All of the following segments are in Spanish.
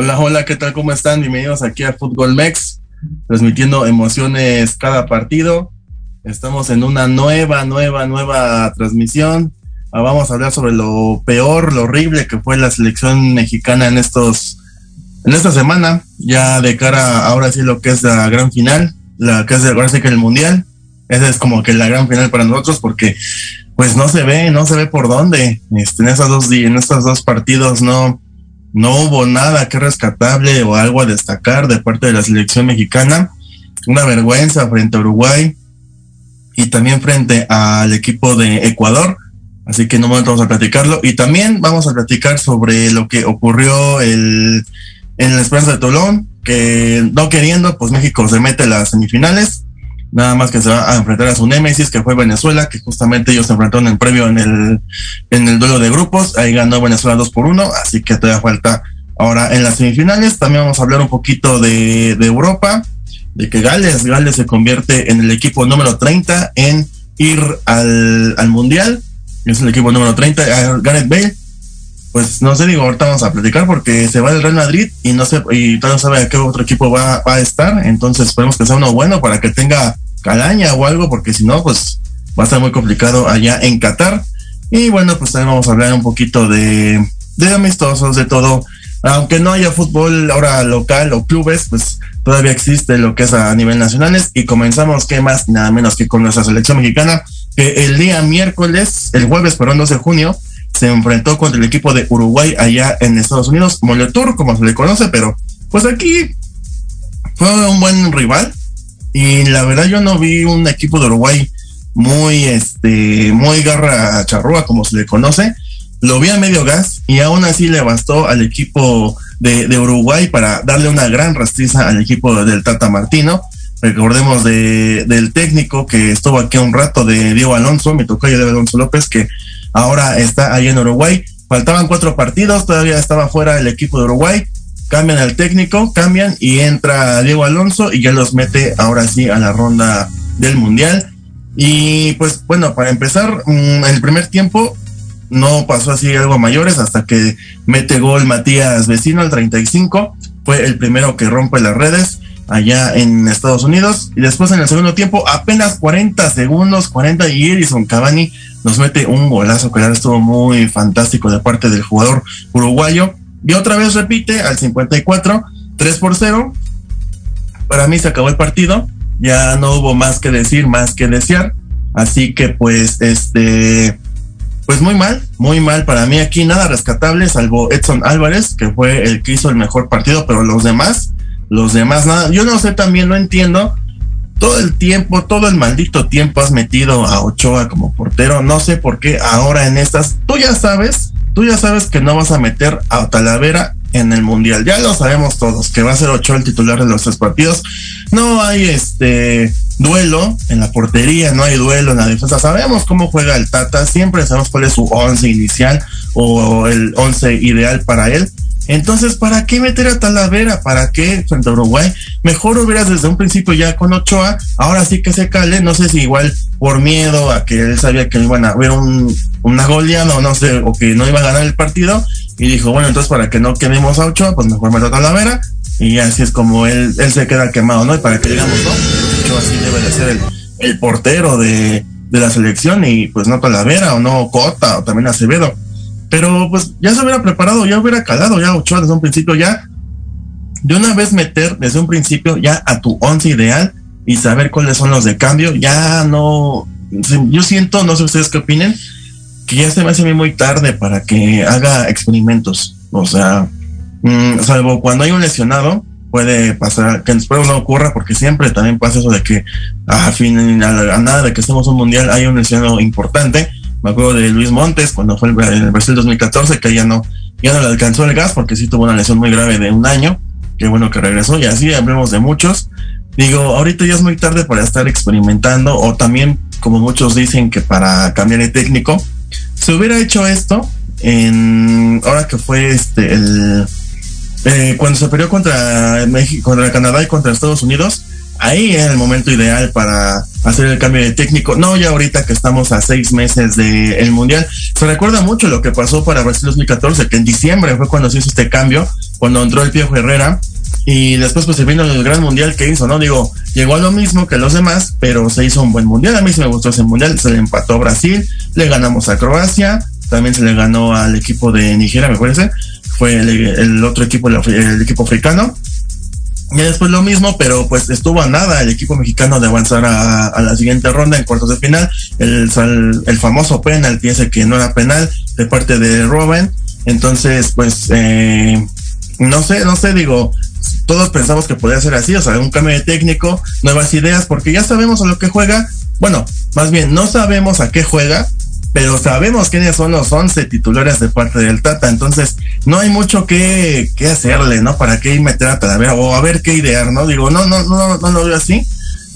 Hola, hola, ¿qué tal? ¿Cómo están? Bienvenidos aquí a Fútbol Mex, transmitiendo emociones cada partido. Estamos en una nueva, nueva, nueva transmisión. Ah, vamos a hablar sobre lo peor, lo horrible que fue la selección mexicana en estos, en esta semana, ya de cara ahora sí lo que es la gran final, la que es ahora que el mundial. Esa es como que la gran final para nosotros porque pues no se ve, no se ve por dónde. Este, en esos dos en estos dos partidos no, no hubo nada que rescatable o algo a destacar de parte de la selección mexicana. Una vergüenza frente a Uruguay y también frente al equipo de Ecuador. Así que no vamos a platicarlo. Y también vamos a platicar sobre lo que ocurrió el, en la Esperanza de Tolón, que no queriendo, pues México se mete a las semifinales. Nada más que se va a enfrentar a su némesis, que fue Venezuela, que justamente ellos se enfrentaron en previo en el, en el duelo de grupos. Ahí ganó Venezuela 2 por 1, así que todavía falta ahora en las semifinales. También vamos a hablar un poquito de, de Europa, de que Gales, Gales se convierte en el equipo número 30 en ir al, al Mundial. Es el equipo número 30, Gareth Bale. Pues no sé, digo, ahorita vamos a platicar porque se va del Real Madrid y no sé, y todavía no sabe a qué otro equipo va, a estar. Entonces esperemos que sea uno bueno para que tenga calaña o algo, porque si no, pues va a estar muy complicado allá en Qatar. Y bueno, pues también vamos a hablar un poquito de, de amistosos, de todo. Aunque no haya fútbol ahora local o clubes, pues todavía existe lo que es a nivel nacionales. Y comenzamos, ¿qué más? Nada menos que con nuestra selección mexicana, que el día miércoles, el jueves, perdón, 12 de junio, se enfrentó contra el equipo de Uruguay allá en Estados Unidos, Moletour, como se le conoce, pero pues aquí fue un buen rival. Y la verdad yo no vi un equipo de Uruguay muy, este, muy garra charrúa, como se le conoce. Lo vi a medio gas y aún así le bastó al equipo de, Uruguay para darle una gran rastriza al equipo del Tata Martino. Recordemos de, del técnico que estuvo aquí un rato de Diego Alonso, me tocó yo de Alonso López, que ahora está ahí en Uruguay. Faltaban cuatro partidos, todavía estaba fuera el equipo de Uruguay. Cambian al técnico, cambian y entra Diego Alonso y ya los mete ahora sí a la ronda del Mundial. Y pues bueno, para empezar, en el primer tiempo no pasó así algo mayores hasta que mete gol Matías Vecino al 35. Fue el primero que rompe las redes allá en Estados Unidos. Y después en el segundo tiempo, apenas 40 segundos, 40 y Edison Cavani nos mete un golazo que estuvo muy fantástico de parte del jugador uruguayo. Y otra vez repite al 54, 3 por 0. Para mí se acabó el partido. Ya no hubo más que decir, más que desear. Así que pues este pues muy mal, muy mal para mí aquí nada rescatable salvo Edson Álvarez, que fue el que hizo el mejor partido, pero los demás, los demás nada. Yo no sé también, no entiendo. Todo el tiempo, todo el maldito tiempo has metido a Ochoa como portero. No sé por qué ahora en estas, tú ya sabes, tú ya sabes que no vas a meter a Talavera en el mundial. Ya lo sabemos todos, que va a ser Ochoa el titular de los tres partidos. No hay este duelo en la portería, no hay duelo en la defensa. Sabemos cómo juega el Tata, siempre sabemos cuál es su once inicial o el once ideal para él. Entonces, ¿para qué meter a Talavera? ¿Para qué frente a Uruguay? Mejor hubieras desde un principio ya con Ochoa, ahora sí que se cale, no sé si igual por miedo a que él sabía que iban a ver un, una goleada o no sé, o que no iba a ganar el partido, y dijo, bueno, entonces para que no quememos a Ochoa, pues mejor meto a Talavera, y así es como él, él se queda quemado, ¿no? Y para que digamos, no, Ochoa debe de ser el, el portero de, de la selección, y pues no Talavera, o no Cota, o también Acevedo pero pues ya se hubiera preparado, ya hubiera calado ya Ochoa desde un principio ya. de una vez meter desde un principio ya a tu once ideal y saber cuáles son los de cambio, ya no, yo siento, no sé ustedes qué opinen, que ya se me hace muy tarde para que haga experimentos. O sea, mm, salvo cuando hay un lesionado, puede pasar, que después no ocurra, porque siempre también pasa eso de que a fin, a, nada de que estemos un mundial hay un lesionado importante. Me acuerdo de Luis Montes cuando fue el, el Brasil 2014, que ya no, ya no le alcanzó el gas porque sí tuvo una lesión muy grave de un año. Qué bueno que regresó y así hablemos de muchos. Digo, ahorita ya es muy tarde para estar experimentando o también, como muchos dicen, que para cambiar de técnico. Se hubiera hecho esto en ahora que fue este el eh, cuando se peleó contra México, contra Canadá y contra Estados Unidos, ahí era el momento ideal para hacer el cambio de técnico. No ya ahorita que estamos a seis meses del Mundial. Se recuerda mucho lo que pasó para Brasil 2014, que en diciembre fue cuando se hizo este cambio, cuando entró el Piojo Herrera. Y después pues se vino el gran mundial que hizo, ¿no? Digo, llegó a lo mismo que los demás, pero se hizo un buen mundial. A mí sí me gustó ese mundial. Se le empató a Brasil, le ganamos a Croacia, también se le ganó al equipo de Nigeria, me parece. Fue el, otro equipo, el, equipo africano. Y después lo mismo, pero pues estuvo a nada el equipo mexicano de avanzar a, la siguiente ronda en cuartos de final. El, el, famoso penalti ese que no era penal de parte de Robin. Entonces, pues, eh, no sé, no sé, digo, todos pensamos que podría ser así, o sea, un cambio de técnico, nuevas ideas, porque ya sabemos a lo que juega. Bueno, más bien, no sabemos a qué juega, pero sabemos quiénes son los 11 titulares de parte del Tata, entonces no hay mucho que, que hacerle, ¿no? Para qué meter a Talavera o a ver qué idear, ¿no? Digo, no, no, no, no lo veo así.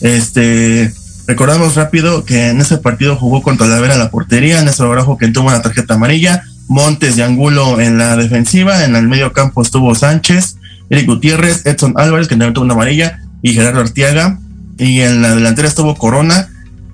Este, recordamos rápido que en ese partido jugó con Talavera la portería, en ese obrajo que tuvo una tarjeta amarilla, Montes y Angulo en la defensiva, en el medio campo estuvo Sánchez, Eric Gutiérrez, Edson Álvarez, que también tuvo una amarilla, y Gerardo Artiaga, y en la delantera estuvo Corona,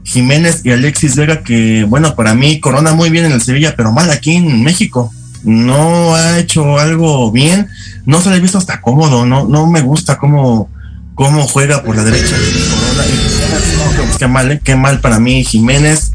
Jiménez y Alexis Vega, que bueno, para mí Corona muy bien en el Sevilla, pero mal aquí en México. No ha hecho algo bien, no se le ha visto hasta cómodo, no, no me gusta cómo, cómo juega por la derecha. Corona qué mal, eh, qué mal para mí Jiménez.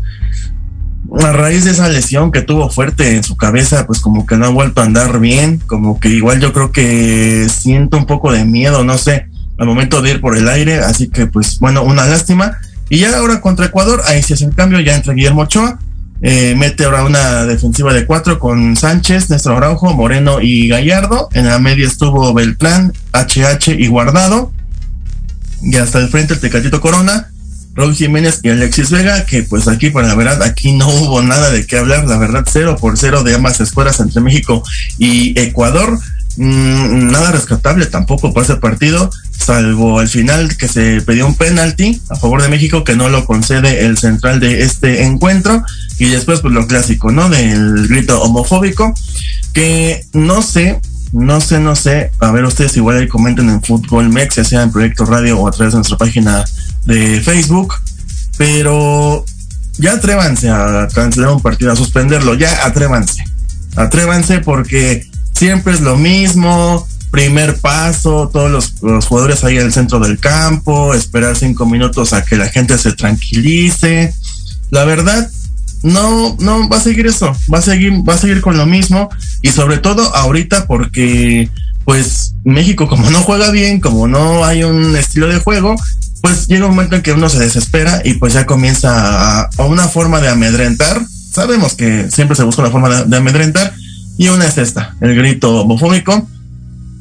A raíz de esa lesión que tuvo fuerte en su cabeza, pues como que no ha vuelto a andar bien, como que igual yo creo que siento un poco de miedo, no sé, al momento de ir por el aire, así que pues bueno, una lástima y ya ahora contra Ecuador, ahí se hace el cambio, ya entra Guillermo Ochoa, eh, mete ahora una defensiva de cuatro con Sánchez, Néstor Araujo, Moreno y Gallardo. En la media estuvo Beltrán, HH y Guardado. Y hasta el frente el Tecatito Corona, Raúl Jiménez y Alexis Vega, que pues aquí, por la verdad, aquí no hubo nada de qué hablar, la verdad, cero por cero de ambas escuelas entre México y Ecuador. Mm, nada rescatable tampoco para ese partido, salvo al final que se pidió un penalti a favor de México que no lo concede el central de este encuentro. Y después pues lo clásico, ¿no? Del grito homofóbico que no sé, no sé, no sé, a ver ustedes igual ahí comenten en Fútbol Mex, ya sea en Proyecto Radio o a través de nuestra página de Facebook, pero ya atrévanse a cancelar un partido, a suspenderlo, ya atrévanse, atrévanse porque siempre es lo mismo, primer paso, todos los, jugadores ahí en el centro del campo, esperar cinco minutos a que la gente se tranquilice. La verdad, no, no va a seguir eso, va a seguir, va a seguir con lo mismo y sobre todo ahorita porque pues México como no juega bien, como no hay un estilo de juego, pues llega un momento en que uno se desespera y pues ya comienza a, una forma de amedrentar. Sabemos que siempre se busca una forma de amedrentar y una es esta, el grito homofóbico.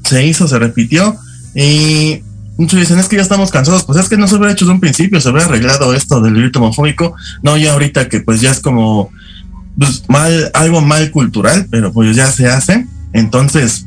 Se hizo, se repitió. Y muchos dicen, es que ya estamos cansados. Pues es que no se hubiera hecho de un principio, se hubiera arreglado esto del grito homofóbico. No, ya ahorita que pues ya es como pues, mal, algo mal cultural, pero pues ya se hace. Entonces,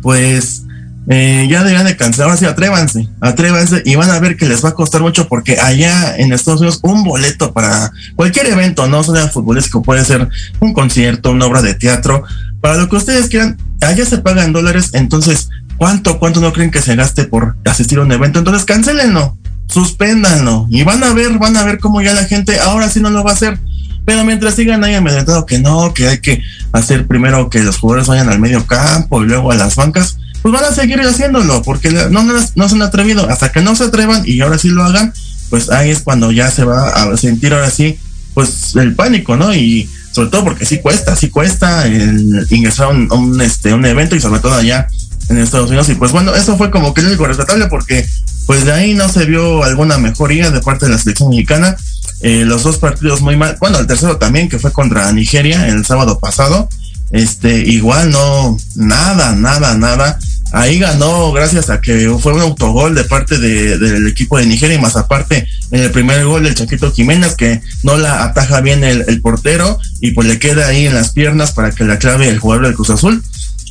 pues eh, ya deberían de cancelar, ahora sí, atrévanse, atrévanse y van a ver que les va a costar mucho porque allá en Estados Unidos un boleto para cualquier evento, no solo futbolístico, puede ser un concierto, una obra de teatro, para lo que ustedes quieran, allá se pagan dólares, entonces, ¿cuánto, cuánto no creen que se gaste por asistir a un evento? Entonces, cancelenlo, suspéndanlo y van a ver, van a ver cómo ya la gente ahora sí no lo va a hacer. Pero mientras sigan ahí amedrentado que no, que hay que hacer primero que los jugadores vayan al medio campo y luego a las bancas, pues van a seguir haciéndolo, porque no, no, se han atrevido, hasta que no se atrevan y ahora sí lo hagan, pues ahí es cuando ya se va a sentir ahora sí, pues el pánico, ¿no? Y sobre todo porque sí cuesta, sí cuesta el ingresar a un, este, un evento y sobre todo allá en Estados Unidos. Y pues bueno, eso fue como que el único rescatable porque pues de ahí no se vio alguna mejoría de parte de la selección mexicana. Eh, los dos partidos muy mal, bueno, el tercero también que fue contra Nigeria el sábado pasado, este, igual no, nada, nada, nada. Ahí ganó gracias a que fue un autogol de parte de, del equipo de Nigeria y más aparte en el primer gol del Chaquito Jiménez que no la ataja bien el, portero y pues le queda ahí en las piernas para que la clave el jugador del Cruz Azul.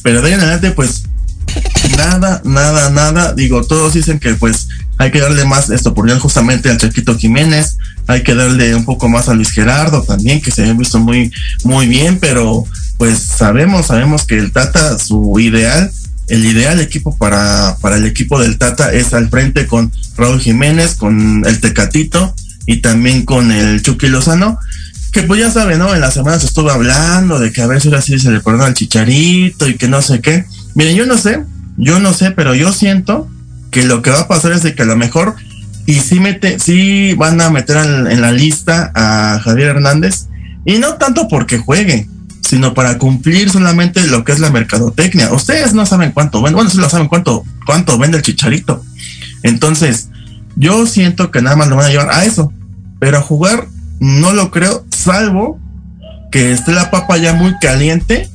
Pero de ahí en adelante pues nada, nada, nada. Digo, todos dicen que pues hay que darle más esto por justamente al Chaquito Jiménez, hay que darle un poco más a Luis Gerardo también, que se ha visto muy, muy bien, pero pues sabemos, sabemos que el Tata, su ideal, el ideal equipo para, para el equipo del Tata es al frente con Raúl Jiménez, con el Tecatito y también con el Chucky Lozano, que pues ya saben, ¿no? En la semana se estuvo hablando de que a ver si ahora sí se le perdona al Chicharito y que no sé qué. Miren, yo no sé, yo no sé, pero yo siento que lo que va a pasar es de que a lo mejor y sí mete, sí van a meter en, la lista a Javier Hernández y no tanto porque juegue, sino para cumplir solamente lo que es la mercadotecnia. Ustedes no saben cuánto vende, bueno, sí lo saben cuánto, cuánto vende el chicharito. Entonces, yo siento que nada más lo van a llevar a eso, pero a jugar no lo creo, salvo que esté la papa ya muy caliente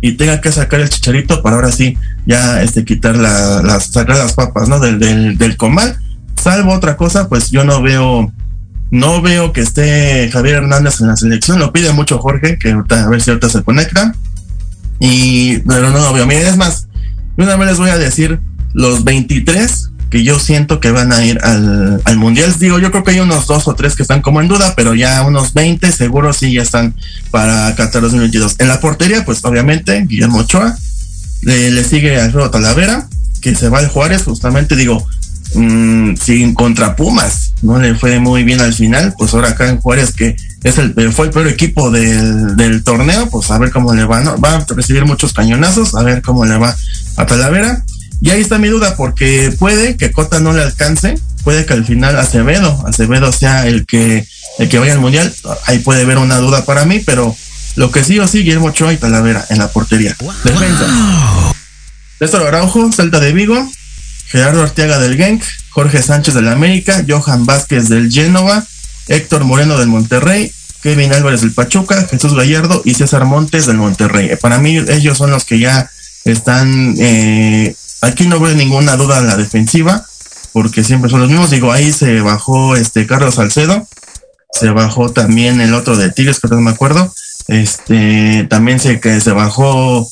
y tenga que sacar el chicharito para ahora sí ya este quitar la, las sacar las papas no del, del comal salvo otra cosa pues yo no veo no veo que esté Javier Hernández en la selección lo pide mucho Jorge que a ver si ahorita se conecta y pero no lo veo miren es más una vez les voy a decir los 23 que yo siento que van a ir al, al mundial. Digo, yo creo que hay unos dos o tres que están como en duda, pero ya unos 20 seguro sí ya están para Qatar 2022. En la portería, pues obviamente, Guillermo Ochoa, le, sigue Alfredo Talavera, que se va al Juárez, justamente digo, mmm, sin contra Pumas, no le fue muy bien al final, pues ahora acá en Juárez, que es el, fue el peor equipo del, del torneo, pues a ver cómo le va, ¿no? va a recibir muchos cañonazos, a ver cómo le va a Talavera. Y ahí está mi duda, porque puede que Cota no le alcance, puede que al final Acevedo, Acevedo sea el que, el que vaya al mundial. Ahí puede haber una duda para mí, pero lo que sí o sí, Guillermo Ochoa y Talavera en la portería. Defensa. Néstor Araujo, Celta de Vigo, Gerardo Arteaga del Genk, Jorge Sánchez del América, Johan Vázquez del Génova, Héctor Moreno del Monterrey, Kevin Álvarez del Pachuca, Jesús Gallardo y César Montes del Monterrey. Para mí ellos son los que ya están eh, Aquí no veo ninguna duda en la defensiva, porque siempre son los mismos. Digo, ahí se bajó este Carlos Salcedo, se bajó también el otro de Tigres, que no me acuerdo. Este, también sé que se bajó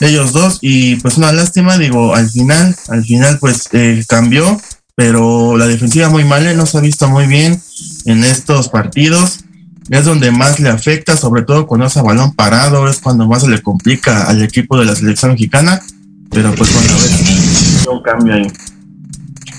ellos dos y pues una lástima, digo, al final, al final pues eh, cambió, pero la defensiva muy mal, no se ha visto muy bien en estos partidos. Es donde más le afecta, sobre todo cuando es a balón parado, es cuando más se le complica al equipo de la selección mexicana. Pero pues bueno, a ver, un cambio ahí.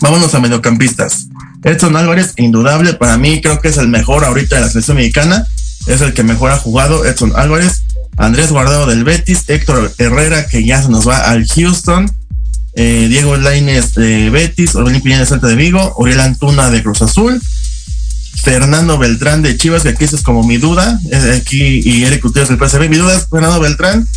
Vámonos a mediocampistas. Edson Álvarez, indudable, para mí creo que es el mejor ahorita de la selección mexicana. Es el que mejor ha jugado, Edson Álvarez. Andrés Guardado del Betis, Héctor Herrera, que ya se nos va al Houston. Eh, Diego Lainez de Betis, Orbelín Piña de Santa de Vigo, Oriel Antuna de Cruz Azul, Fernando Beltrán de Chivas, que aquí es como mi duda, aquí y Eric Gutiérrez del PSV. Mi duda es Fernando Beltrán,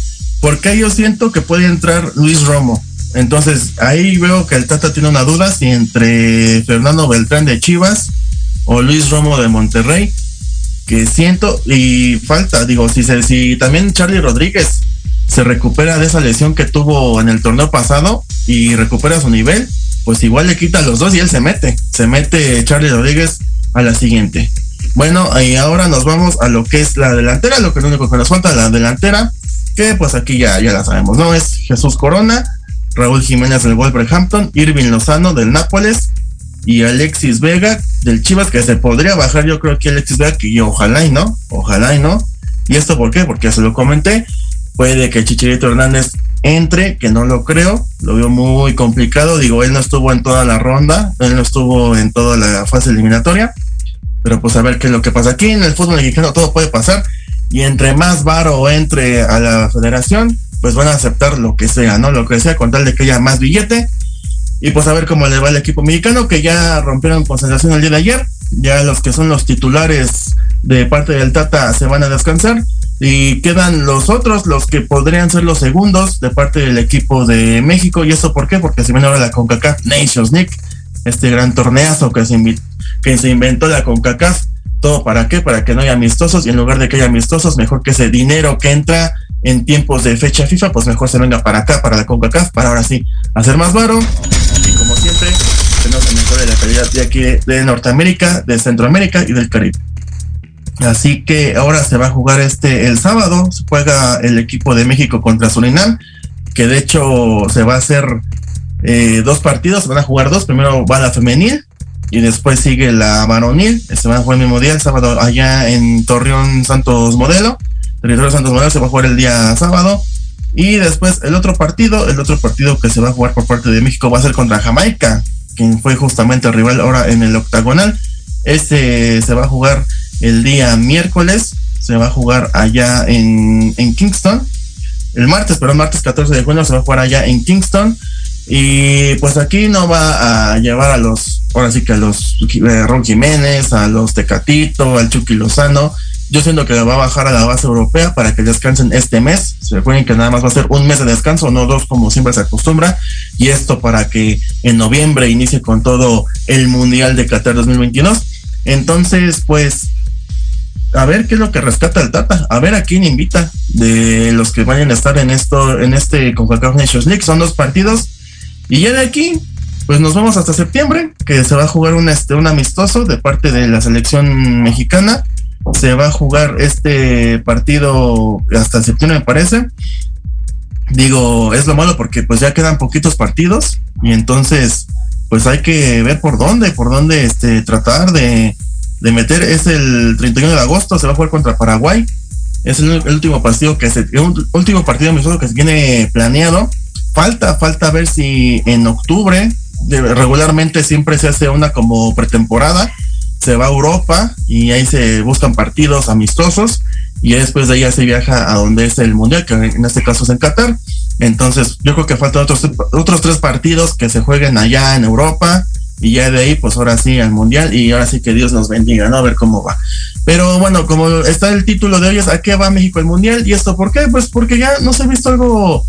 porque yo siento que puede entrar Luis Romo. Entonces ahí veo que el Tata tiene una duda si entre Fernando Beltrán de Chivas o Luis Romo de Monterrey, que siento y falta, digo, si, se, si también Charlie Rodríguez se recupera de esa lesión que tuvo en el torneo pasado y recupera su nivel, pues igual le quita los dos y él se mete, se mete Charlie Rodríguez a la siguiente. Bueno, y ahora nos vamos a lo que es la delantera, lo que es lo único que nos falta, la delantera que pues aquí ya, ya la sabemos, ¿no? Es Jesús Corona, Raúl Jiménez del Wolverhampton, Irving Lozano del Nápoles y Alexis Vega del Chivas, que se podría bajar yo creo que Alexis Vega, que ojalá y no, ojalá y no. ¿Y esto por qué? Porque ya se lo comenté, puede que Chicharito Hernández entre, que no lo creo, lo veo muy complicado, digo, él no estuvo en toda la ronda, él no estuvo en toda la fase eliminatoria, pero pues a ver qué es lo que pasa aquí en el fútbol mexicano, todo puede pasar y entre más varo entre a la federación, pues van a aceptar lo que sea, ¿no? Lo que sea, con tal de que haya más billete. Y pues a ver cómo le va al equipo mexicano, que ya rompieron concentración el día de ayer. Ya los que son los titulares de parte del Tata se van a descansar. Y quedan los otros, los que podrían ser los segundos de parte del equipo de México. ¿Y eso por qué? Porque se viene ahora la CONCACAF Nations League, este gran torneazo que se, que se inventó la CONCACAF. ¿Todo para qué? Para que no haya amistosos y en lugar de que haya amistosos, mejor que ese dinero que entra en tiempos de fecha FIFA, pues mejor se venga para acá, para la CONCACAF, para ahora sí hacer más varo. Y como siempre, tenemos el mejor de la calidad de aquí de Norteamérica, de Centroamérica y del Caribe. Así que ahora se va a jugar este el sábado, se juega el equipo de México contra Surinam, que de hecho se va a hacer eh, dos partidos, se van a jugar dos, primero va la femenil y después sigue la varonil, se van a jugar el mismo día, el sábado allá en Torreón Santos Modelo, territorio Santos Modelo se va a jugar el día sábado y después el otro partido, el otro partido que se va a jugar por parte de México va a ser contra Jamaica, quien fue justamente el rival ahora en el octagonal, este se va a jugar el día miércoles. Se va a jugar allá en, Kingston. El martes, pero el martes 14 de junio se va a jugar allá en Kingston. Y pues aquí no va a llevar a los, ahora sí que a los eh, Ron Jiménez, a los Tecatito, al Chucky Lozano. Yo siento que va a bajar a la base europea para que descansen este mes. Se recuerden que nada más va a ser un mes de descanso, no dos como siempre se acostumbra. Y esto para que en noviembre inicie con todo el Mundial de Qatar 2022. Entonces, pues a ver qué es lo que rescata el Tata, a ver a quién invita de los que vayan a estar en esto, en este CONCACAF Nations League. Son dos partidos y ya de aquí, pues nos vamos hasta septiembre, que se va a jugar un, este, un amistoso de parte de la selección mexicana. Se va a jugar este partido hasta septiembre, me parece. Digo, es lo malo porque pues ya quedan poquitos partidos y entonces pues hay que ver por dónde, por dónde este, tratar de, de meter es el 31 de agosto, se va a jugar contra Paraguay. Es el, último partido que se, el último partido que se tiene planeado. Falta, falta ver si en octubre, regularmente siempre se hace una como pretemporada, se va a Europa y ahí se buscan partidos amistosos y después de ahí se viaja a donde es el mundial, que en este caso es en Qatar. Entonces, yo creo que faltan otros, otros tres partidos que se jueguen allá en Europa y ya de ahí, pues ahora sí al mundial y ahora sí que Dios nos bendiga, ¿no? A ver cómo va. Pero bueno, como está el título de hoy es ¿a qué va México el mundial? ¿Y esto por qué? Pues porque ya no se ha visto algo,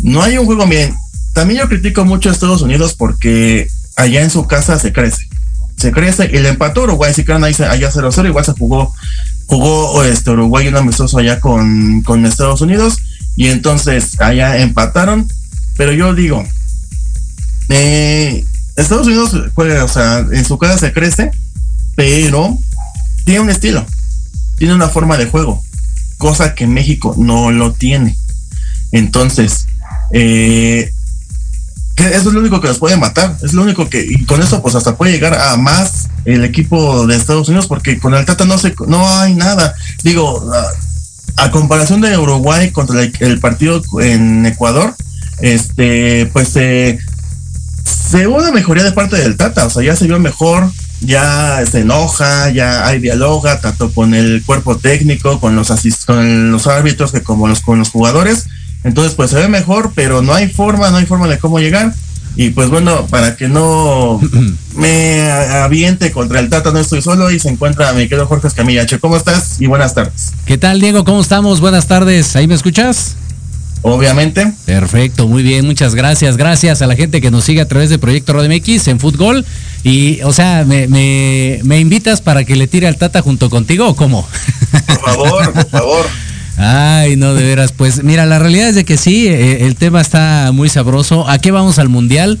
no hay un juego bien. También yo critico mucho a Estados Unidos porque allá en su casa se crece. Se crece y le empató Uruguay, si quedan ahí allá 0-0, igual se jugó, jugó este Uruguay un amistoso allá con, con Estados Unidos y entonces allá empataron. Pero yo digo, eh, Estados Unidos juega, o sea, en su casa se crece, pero tiene un estilo, tiene una forma de juego, cosa que México no lo tiene. Entonces, eh, eso es lo único que nos puede matar, es lo único que, y con eso pues hasta puede llegar a más el equipo de Estados Unidos, porque con el Tata no se, no hay nada. Digo, a, comparación de Uruguay contra el, partido en Ecuador, este, pues eh, se hubo una mejoría de parte del Tata, o sea, ya se vio mejor, ya se enoja, ya hay dialoga tanto con el cuerpo técnico, con los con los árbitros que como los con los jugadores. Entonces, pues se ve mejor, pero no hay forma, no hay forma de cómo llegar. Y pues bueno, para que no me aviente contra el Tata, no estoy solo y se encuentra mi querido Jorge Escamilla. ¿cómo estás? Y buenas tardes. ¿Qué tal, Diego? ¿Cómo estamos? Buenas tardes. ¿Ahí me escuchas? obviamente. Perfecto, muy bien, muchas gracias. Gracias a la gente que nos sigue a través de Proyecto Radio MX en fútbol. Y, o sea, ¿me, me, invitas para que le tire al Tata junto contigo o cómo? Por favor, por favor. Ay, no, de veras. Pues mira, la realidad es de que sí, eh, el tema está muy sabroso. ¿A qué vamos al Mundial?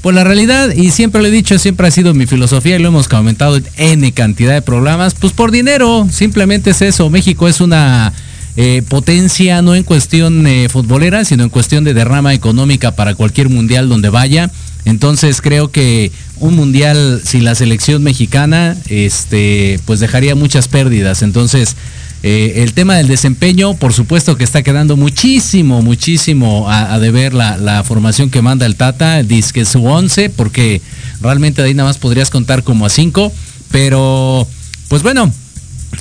Pues la realidad, y siempre lo he dicho, siempre ha sido mi filosofía y lo hemos comentado en N cantidad de programas, pues por dinero, simplemente es eso. México es una eh, potencia no en cuestión eh, futbolera, sino en cuestión de derrama económica para cualquier mundial donde vaya. Entonces creo que un mundial sin la selección mexicana, este, pues dejaría muchas pérdidas. Entonces, eh, el tema del desempeño, por supuesto que está quedando muchísimo, muchísimo a, deber la, formación que manda el Tata, dice que su 11, porque realmente de ahí nada más podrías contar como a 5, pero pues bueno,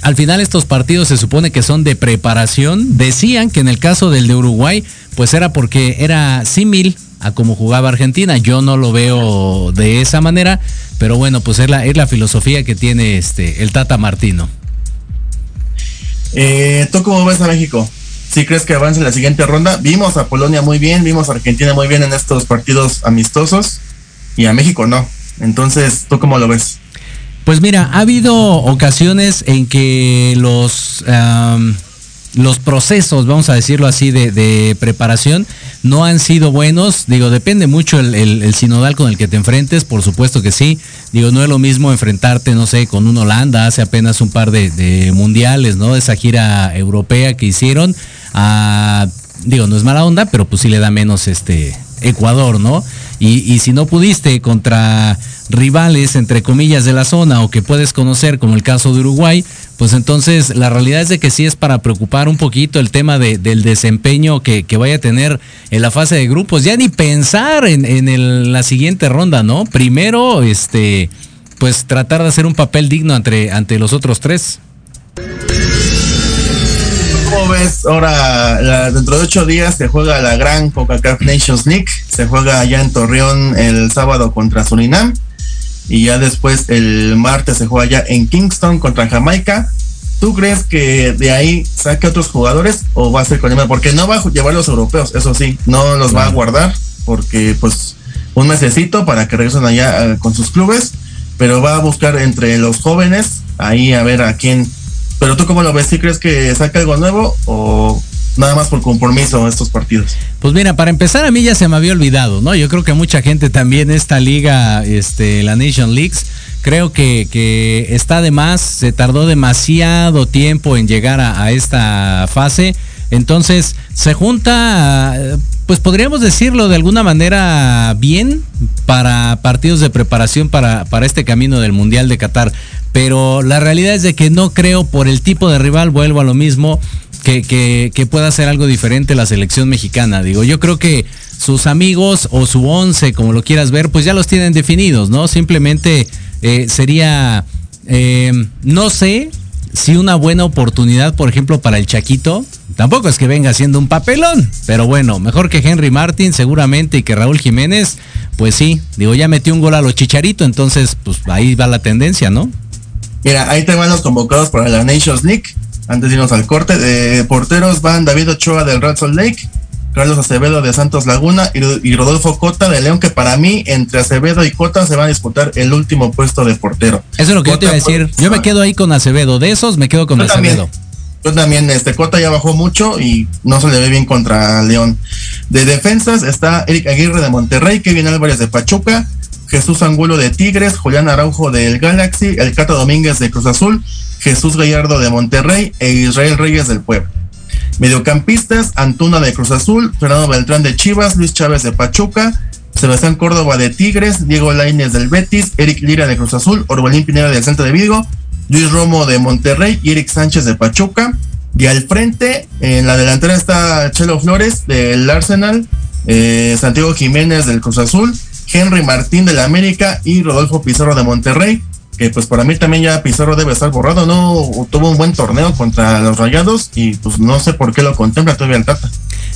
al final estos partidos se supone que son de preparación. Decían que en el caso del de Uruguay, pues era porque era símil a como jugaba Argentina. Yo no lo veo de esa manera, pero bueno, pues es la, es la filosofía que tiene este el Tata Martino. Eh, ¿Tú cómo ves a México? ¿Sí crees que avance la siguiente ronda? Vimos a Polonia muy bien, vimos a Argentina muy bien en estos partidos amistosos y a México no. Entonces, ¿tú cómo lo ves? Pues mira, ha habido ocasiones en que los, los procesos, vamos a decirlo así, de, preparación no han sido buenos. Digo, depende mucho el, sinodal con el que te enfrentes, por supuesto que sí. Digo, no es lo mismo enfrentarte, no sé, con un Holanda hace apenas un par de, mundiales, ¿no? Esa gira europea que hicieron. Digo, no es mala onda, pero pues sí le da menos este Ecuador, ¿no? Y, y, si no pudiste contra rivales, entre comillas, de la zona o que puedes conocer, como el caso de Uruguay, pues entonces la realidad es de que sí es para preocupar un poquito el tema de, del desempeño que, vaya a tener en la fase de grupos. Ya ni pensar en, en la siguiente ronda, ¿no? Primero, este, pues tratar de hacer un papel digno ante, ante los otros tres. ¿Cómo ves? Ahora, dentro de ocho días se juega la gran Coca-Cola Nations League. Se juega allá en Torreón el sábado contra Surinam. Y ya después el martes se juega allá en Kingston contra Jamaica. ¿Tú crees que de ahí saque otros jugadores o va a ser con Lima? Porque no va a llevar los europeos, eso sí, no los va a guardar porque pues un mesecito para que regresen allá uh, con sus clubes, pero va a buscar entre los jóvenes ahí a ver a quién pero tú cómo lo ves, ¿sí crees que saca algo nuevo o nada más por compromiso estos partidos? Pues mira, para empezar a mí ya se me había olvidado, ¿no? Yo creo que mucha gente también esta liga, este, la Nation Leagues, creo que, que está de más, se tardó demasiado tiempo en llegar a, a esta fase. Entonces se junta, pues podríamos decirlo de alguna manera bien para partidos de preparación para, para este camino del Mundial de Qatar. Pero la realidad es de que no creo por el tipo de rival, vuelvo a lo mismo, que, pueda hacer algo diferente la selección mexicana. Digo, yo creo que sus amigos o su once, como lo quieras ver, pues ya los tienen definidos, ¿no? Simplemente eh, sería, eh, no sé, si una buena oportunidad, por ejemplo, para el Chaquito, tampoco es que venga siendo un papelón, pero bueno, mejor que Henry Martin seguramente y que Raúl Jiménez, pues sí, digo, ya metió un gol a los Chicharito, entonces pues ahí va la tendencia, ¿no? Mira, ahí te los convocados para la Nations League, antes de irnos al corte, de porteros van David Ochoa del Red Salt Lake, Carlos Acevedo de Santos Laguna y, y, Rodolfo Cota de León, que para mí, entre Acevedo y Cota, se va a disputar el último puesto de portero. Eso es lo que Cota, yo te iba a decir. Yo me quedo ahí con Acevedo. De esos me quedo con yo Acevedo. También, yo también, este Cota ya bajó mucho y no se le ve bien contra León. De defensas está Eric Aguirre de Monterrey, Kevin Álvarez de Pachuca, Jesús Angulo de Tigres, Julián Araujo del Galaxy, El Cata Domínguez de Cruz Azul, Jesús Gallardo de Monterrey e Israel Reyes del Puebla. Mediocampistas, Antuna de Cruz Azul, Fernando Beltrán de Chivas, Luis Chávez de Pachuca, Sebastián Córdoba de Tigres, Diego Lainez del Betis, Eric Lira de Cruz Azul, Orbelín Pineda del Centro de Vigo, Luis Romo de Monterrey y Eric Sánchez de Pachuca. Y al frente, en la delantera está Chelo Flores del Arsenal, eh, Santiago Jiménez del Cruz Azul, Henry Martín del América y Rodolfo Pizarro de Monterrey que pues para mí también ya Pizarro debe estar borrado, no tuvo un buen torneo contra los Rayados y pues no sé por qué lo contempla todavía el Tata.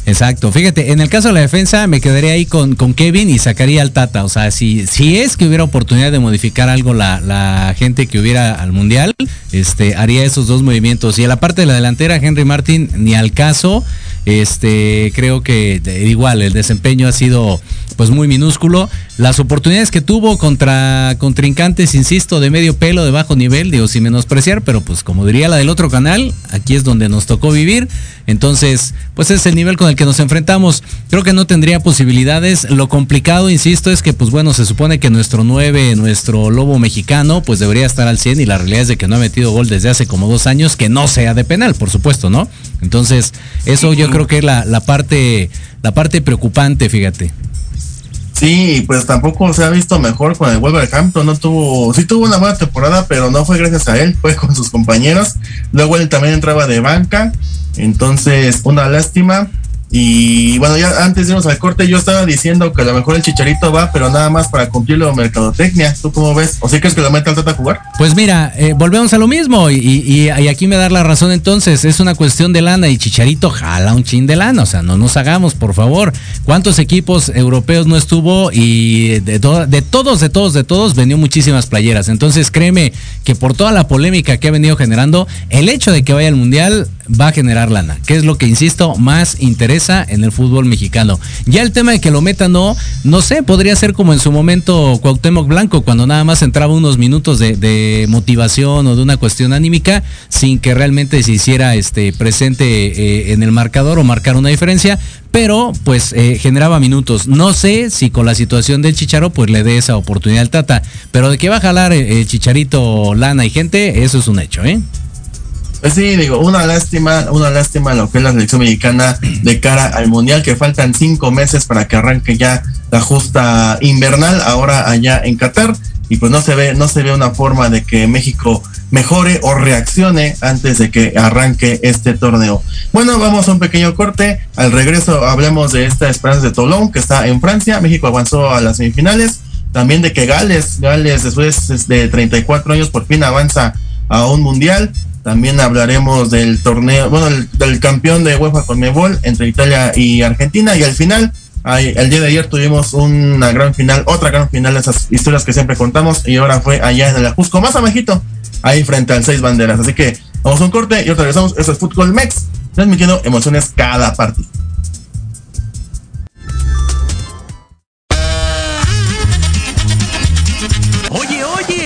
Exacto, fíjate, en el caso de la defensa me quedaría ahí con, con Kevin y sacaría al Tata, o sea, si, si es que hubiera oportunidad de modificar algo la, la gente que hubiera al Mundial, este, haría esos dos movimientos. Y a la parte de la delantera, Henry Martin, ni al caso, este, creo que igual el desempeño ha sido pues muy minúsculo. Las oportunidades que tuvo contra contrincantes, insisto, de medio pelo, de bajo nivel, digo, sin menospreciar, pero pues como diría la del otro canal, aquí es donde nos tocó vivir. Entonces, pues es el nivel con el que nos enfrentamos. Creo que no tendría posibilidades. Lo complicado, insisto, es que pues bueno, se supone que nuestro 9, nuestro lobo mexicano, pues debería estar al 100 y la realidad es de que no ha metido gol desde hace como dos años, que no sea de penal, por supuesto, ¿no? Entonces, eso yo creo que es la, la parte, la parte preocupante, fíjate. Sí, pues tampoco se ha visto mejor con el Wolverhampton, no tuvo, sí tuvo una buena temporada, pero no fue gracias a él, fue con sus compañeros. Luego él también entraba de banca, entonces una lástima. Y bueno, ya antes de irnos al corte, yo estaba diciendo que a lo mejor el Chicharito va, pero nada más para cumplir la mercadotecnia. ¿Tú cómo ves? ¿O sí crees que lo mete al Tata a jugar? Pues mira, eh, volvemos a lo mismo y, y- aquí me da la razón entonces, es una cuestión de lana y Chicharito jala un chin de lana, o sea, no nos hagamos, por favor. ¿Cuántos equipos europeos no estuvo y de, to- de todos, de todos, de todos vendió muchísimas playeras? Entonces créeme que por toda la polémica que ha venido generando, el hecho de que vaya al Mundial va a generar lana, que es lo que, insisto, más en el fútbol mexicano. Ya el tema de que lo meta no, no sé, podría ser como en su momento Cuauhtémoc Blanco, cuando nada más entraba unos minutos de, motivación o de una cuestión anímica, sin que realmente se hiciera este presente eh, en el marcador o marcar una diferencia, pero pues eh, generaba minutos. No sé si con la situación del Chicharo pues le dé esa oportunidad al Tata, pero de que va a jalar eh, el Chicharito lana y gente, eso es un hecho, ¿eh? Pues sí, digo, una lástima, una lástima lo que es la selección mexicana de cara al mundial, que faltan cinco meses para que arranque ya la justa invernal, ahora allá en Qatar, y pues no se ve, no se ve una forma de que México mejore o reaccione antes de que arranque este torneo. Bueno, vamos a un pequeño corte. Al regreso hablemos de esta Esperanza de Toulon, que está en Francia. México avanzó a las semifinales. También de que Gales, Gales después de 34 años por fin avanza a un mundial. También hablaremos del torneo, bueno, el- del campeón de UEFA con Mebol entre Italia y Argentina. Y al final, ay, el día de ayer tuvimos una gran final, otra gran final de esas historias que siempre contamos. Y ahora fue allá en el Ajusco, más abajito, ahí frente al Seis Banderas. Así que vamos a un corte y otra regresamos. Eso es Fútbol Mex, transmitiendo emociones cada partido.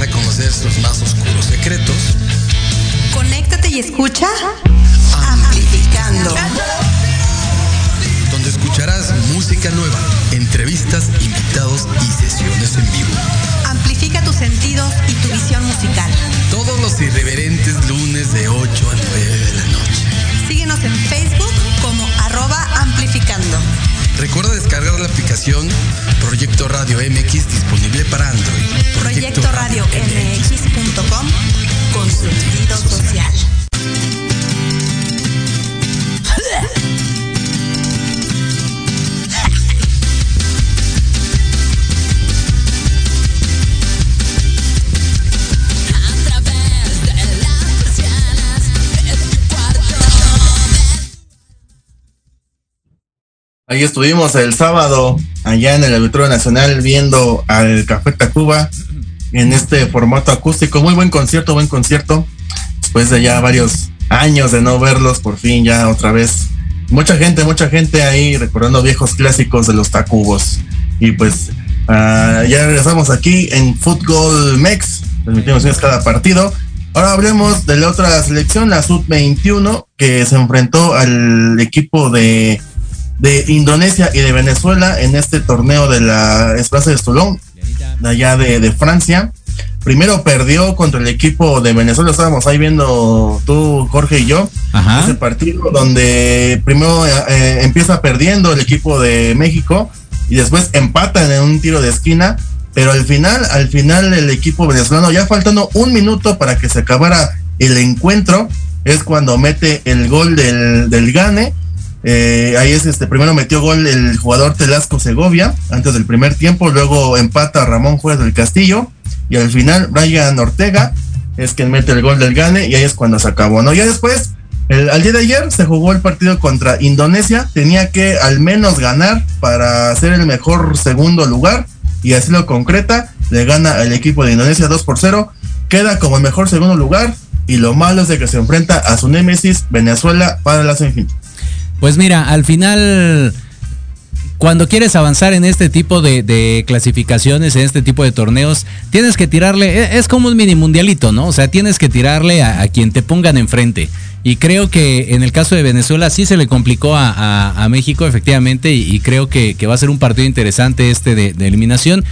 Interesa conocer sus más oscuros secretos, conéctate y escucha Amplificando. donde escucharás música nueva, entrevistas, invitados y sesiones en vivo. Amplifica tus sentidos y tu visión musical. Todos los irreverentes lunes de 8 Recuerda descargar la aplicación Proyecto Radio MX disponible para Android. Proyecto Radio MX.com con sentido social. Ahí estuvimos el sábado allá en el Auditorio Nacional viendo al Café Tacuba en este formato acústico. Muy buen concierto, buen concierto. Después de ya varios años de no verlos, por fin ya otra vez. Mucha gente, mucha gente ahí recordando viejos clásicos de los Tacubos. Y pues ah, ya regresamos aquí en Fútbol Mex, transmitimos cada partido. Ahora hablemos de la otra selección, la Sub-21, que se enfrentó al equipo de, de Indonesia y de Venezuela en este torneo de la Esperanza de Estolón, de allá de, de Francia primero perdió contra el equipo de Venezuela. Estábamos ahí viendo tú, Jorge y yo, ese partido donde primero eh, eh, empieza perdiendo el equipo de México y después empatan en un tiro de esquina. Pero al final, al final el equipo venezolano, ya faltando un minuto para que se acabara el encuentro, es cuando mete el gol del, del Gane. Eh, ahí es este, primero metió gol el jugador Telasco Segovia antes del primer tiempo, luego empata Ramón Juez del Castillo y al final Brian Ortega es quien mete el gol del Gane y ahí es cuando se acabó, ¿no? Ya después, el, al día de ayer se jugó el partido contra Indonesia, tenía que al menos ganar para ser el mejor segundo lugar y así lo concreta, le gana al equipo de Indonesia 2 por 0, queda como el mejor segundo lugar y lo malo es de que se enfrenta a su némesis Venezuela para la semifinal. Pues mira, al final cuando quieres avanzar en este tipo de, clasificaciones, en este tipo de torneos, tienes que tirarle, e, es como un mini mundialito, ¿no? O sea, tienes que tirarle a, quien te pongan enfrente. Y creo que en el caso de Venezuela sí se le complicó a, México, efectivamente, y, creo que, va a ser un partido interesante este de, eliminación.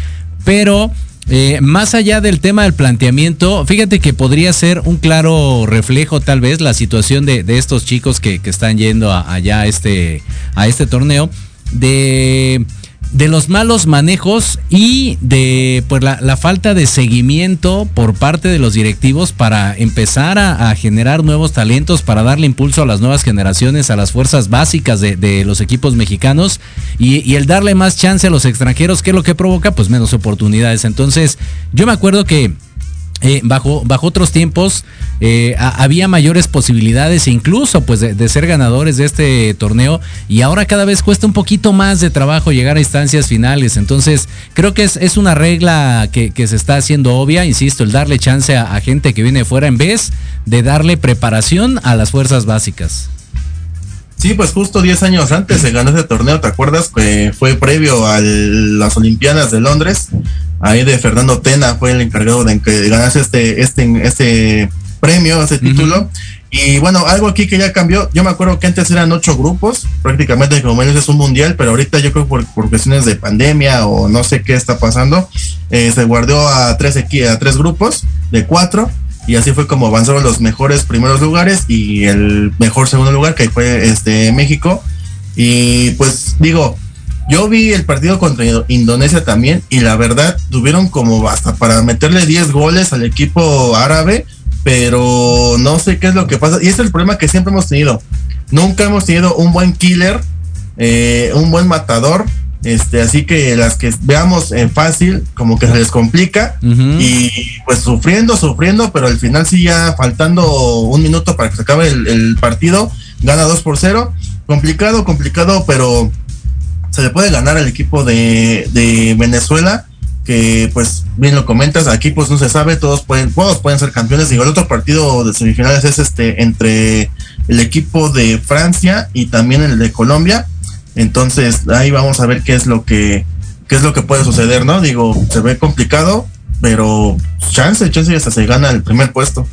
Pero eh, más allá del tema del planteamiento, fíjate que podría ser un claro reflejo tal vez la situación de, estos chicos que, están yendo allá este, a este torneo de, de los malos manejos y de pues, la, falta de seguimiento por parte de los directivos para empezar a, generar nuevos talentos, para darle impulso a las nuevas generaciones, a las fuerzas básicas de, los equipos mexicanos y, y, el darle más chance a los extranjeros, que es lo que provoca pues menos oportunidades. Entonces, yo me acuerdo que eh, bajo, bajo otros tiempos eh, había mayores posibilidades incluso pues de, ser ganadores de este torneo y ahora cada vez cuesta un poquito más de trabajo llegar a instancias finales entonces creo que es, una regla que, se está haciendo obvia insisto el darle chance a, gente que viene de fuera en vez de darle preparación a las fuerzas básicas Sí, pues justo 10 años antes se ganó ese torneo, ¿te acuerdas? Que fue previo a las Olimpiadas de Londres. Ahí de Fernando Tena fue el encargado de que ganase este, este, este premio, ese título. Y bueno, algo aquí que ya cambió. Yo me acuerdo que antes eran ocho grupos, prácticamente como menos es un mundial, pero ahorita yo creo por, por cuestiones de pandemia o no sé qué está pasando, eh, se guardó a tres, a tres grupos de cuatro y así fue como avanzaron los mejores primeros lugares y el mejor segundo lugar que fue este México y pues digo yo vi el partido contra Indonesia también y la verdad tuvieron como hasta para meterle 10 goles al equipo árabe pero no sé qué es lo que pasa. Y ese es el problema que siempre hemos tenido. Nunca hemos tenido un buen killer eh, un buen matador este, así que las que veamos en fácil, como que se les complica y pues sufriendo, sufriendo, pero al final sí ya faltando un minuto para que se acabe el, partido, gana 2 por 0. Complicado, complicado, pero se le puede ganar al equipo de, de Venezuela que pues bien lo comentas, aquí pues no se sabe, todos pueden, todos pueden ser campeones. Digo, el otro partido de semifinales es este entre el equipo de Francia y también el de Colombia. Entonces, ahí vamos a ver qué es lo que qué es lo que puede suceder, ¿no? Digo, se ve complicado, pero chance, chance hasta se gana el primer puesto.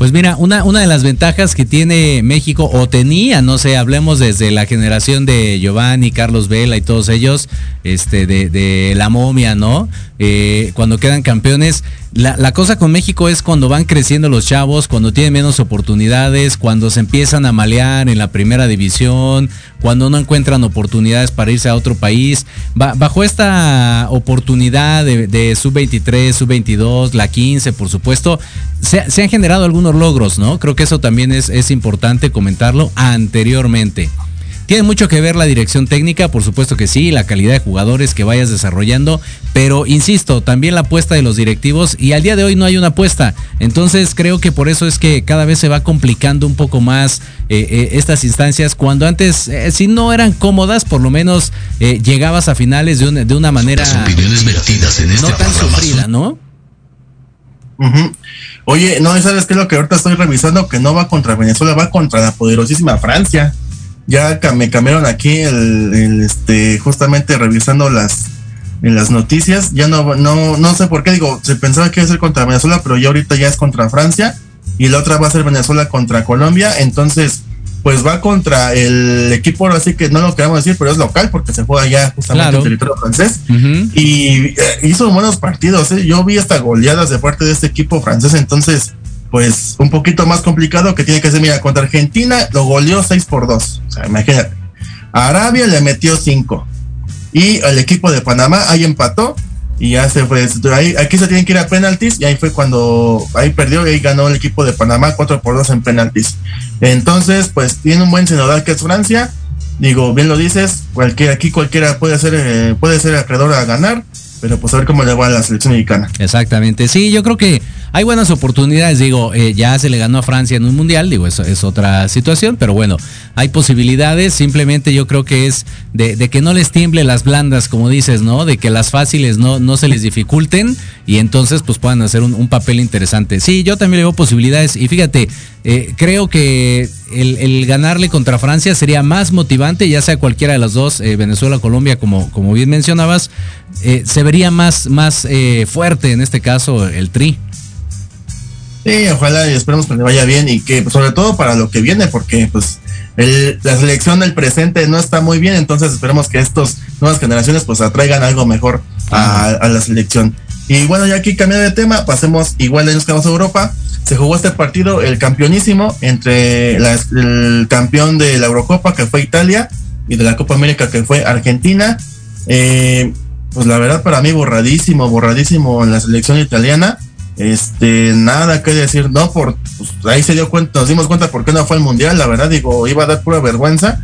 Pues mira, una, una de las ventajas que tiene México, o tenía, no sé, hablemos desde la generación de Giovanni, Carlos Vela y todos ellos, este, de, de la momia, ¿no? Eh, cuando quedan campeones, la, cosa con México es cuando van creciendo los chavos, cuando tienen menos oportunidades, cuando se empiezan a malear en la primera división, cuando no encuentran oportunidades para irse a otro país. bajo esta oportunidad de, sub-23, sub-22, la 15, por supuesto, se, han generado algunos logros, ¿no? Creo que eso también es, es importante comentarlo anteriormente. Tiene mucho que ver la dirección técnica, por supuesto que sí, la calidad de jugadores que vayas desarrollando, pero insisto, también la apuesta de los directivos y al día de hoy no hay una apuesta. Entonces creo que por eso es que cada vez se va complicando un poco más eh, eh, estas instancias, cuando antes, eh, si no eran cómodas, por lo menos llegabas a finales de una, de una manera... opiniones vertidas en este no tan sufrida, ¿no? Oye, no, ¿y ¿sabes qué es lo que ahorita estoy revisando? Que no va contra Venezuela, va contra la poderosísima Francia. Ya me cambiaron aquí el, el, este, justamente revisando las en las noticias. Ya no, no, no sé por qué digo, se pensaba que iba a ser contra Venezuela, pero ya ahorita ya es contra Francia y la otra va a ser Venezuela contra Colombia. Entonces, pues va contra el equipo, ahora sí que no lo queremos decir, pero es local porque se juega ya justamente Claro. en territorio francés y eh, hizo buenos partidos. ¿eh? Yo vi hasta goleadas de parte de este equipo francés, entonces, pues un poquito más complicado que tiene que ser. Mira, contra Argentina lo goleó 6 por 2. O sea, imagínate. Arabia le metió 5. Y al equipo de Panamá ahí empató. Y ya se fue. Ahí, aquí se tienen que ir a penaltis. Y ahí fue cuando ahí perdió y ahí ganó el equipo de Panamá 4 por 2 en penaltis. Entonces, pues tiene un buen senador que es Francia. Digo, bien lo dices, cualquier, aquí cualquiera puede ser, eh, puede ser acreedor a ganar, pero pues a ver cómo le va a la selección mexicana. Exactamente, sí, yo creo que hay buenas oportunidades, digo, eh, ya se le ganó a Francia en un mundial, digo, eso es otra situación, pero bueno, hay posibilidades, simplemente yo creo que es de, de que no les tiemble las blandas, como dices, ¿no? De que las fáciles no, no se les dificulten y entonces pues puedan hacer un, papel interesante. Sí, yo también le veo posibilidades y fíjate, eh, creo que el, ganarle contra Francia sería más motivante, ya sea cualquiera de las dos, eh, Venezuela, Colombia, como, como bien mencionabas, eh, se vería más, más fuerte en este caso el tri. Sí, ojalá y esperemos que le vaya bien y que pues, sobre todo para lo que viene, porque pues el- la selección del presente no está muy bien, entonces esperemos que estas nuevas generaciones pues atraigan algo mejor a, a la selección. Y bueno, ya aquí cambiando de tema, pasemos igual de nos quedamos a Europa. Se jugó este partido, el campeonísimo, entre la- el campeón de la Eurocopa, que fue Italia, y de la Copa América, que fue Argentina. Eh, pues la verdad para mí borradísimo, borradísimo en la selección italiana. Este, nada que decir, no, por pues, ahí se dio cuenta, nos dimos cuenta por qué no fue al mundial, la verdad, digo, iba a dar pura vergüenza.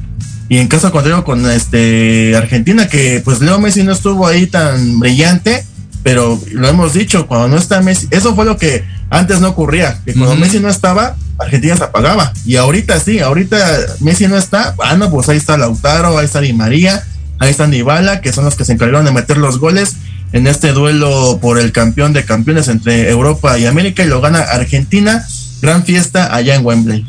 Y en caso contrario con este Argentina, que pues Leo Messi no estuvo ahí tan brillante, pero lo hemos dicho, cuando no está Messi, eso fue lo que antes no ocurría, que cuando. Messi no estaba, Argentina se apagaba. Y ahorita sí, ahorita Messi no está, ah, no, pues ahí está Lautaro, ahí está Di María, ahí está Dybala, que son los que se encargaron de meter los goles en este duelo por el campeón de campeones entre Europa y América y lo gana Argentina. Gran fiesta allá en Wembley.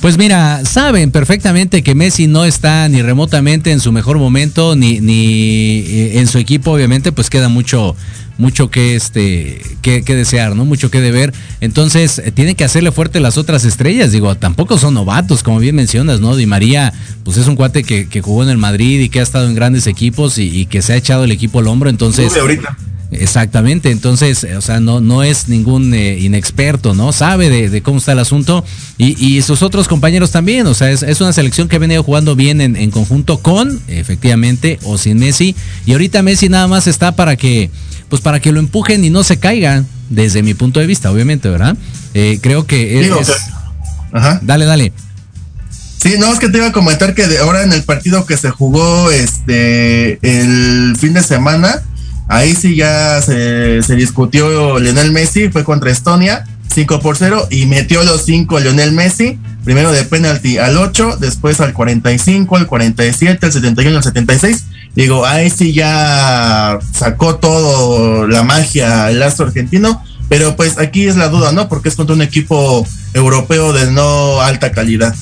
Pues mira, saben perfectamente que Messi no está ni remotamente en su mejor momento, ni, ni eh, en su equipo, obviamente, pues queda mucho, mucho que este, que, que desear, ¿no? Mucho que deber. Entonces, eh, tienen que hacerle fuerte las otras estrellas. Digo, tampoco son novatos, como bien mencionas, ¿no? Di María, pues es un cuate que, que jugó en el Madrid y que ha estado en grandes equipos y, y que se ha echado el equipo al hombro. Entonces. Ahorita. Exactamente, entonces, eh, o sea, no, no es ningún eh, inexperto, ¿no? Sabe de, de cómo está el asunto y, y sus otros compañeros también, o sea, es, es una selección que ha venido jugando bien en, en conjunto con, efectivamente, o sin Messi y ahorita Messi nada más está para que, pues para que lo empujen y no se caiga, desde mi punto de vista, obviamente, ¿verdad? Eh, creo que es... Digo, Ajá. Dale, dale. Sí, no, es que te iba a comentar que de ahora en el partido que se jugó este el fin de semana, ahí sí ya se, se discutió Lionel Messi, fue contra Estonia, 5 por 0, y metió los 5 Lionel Messi, primero de penalti al 8, después al 45, al 47, al 71, al 76. Digo, ahí sí ya sacó todo la magia el astro argentino, pero pues aquí es la duda, ¿no? Porque es contra un equipo europeo de no alta calidad.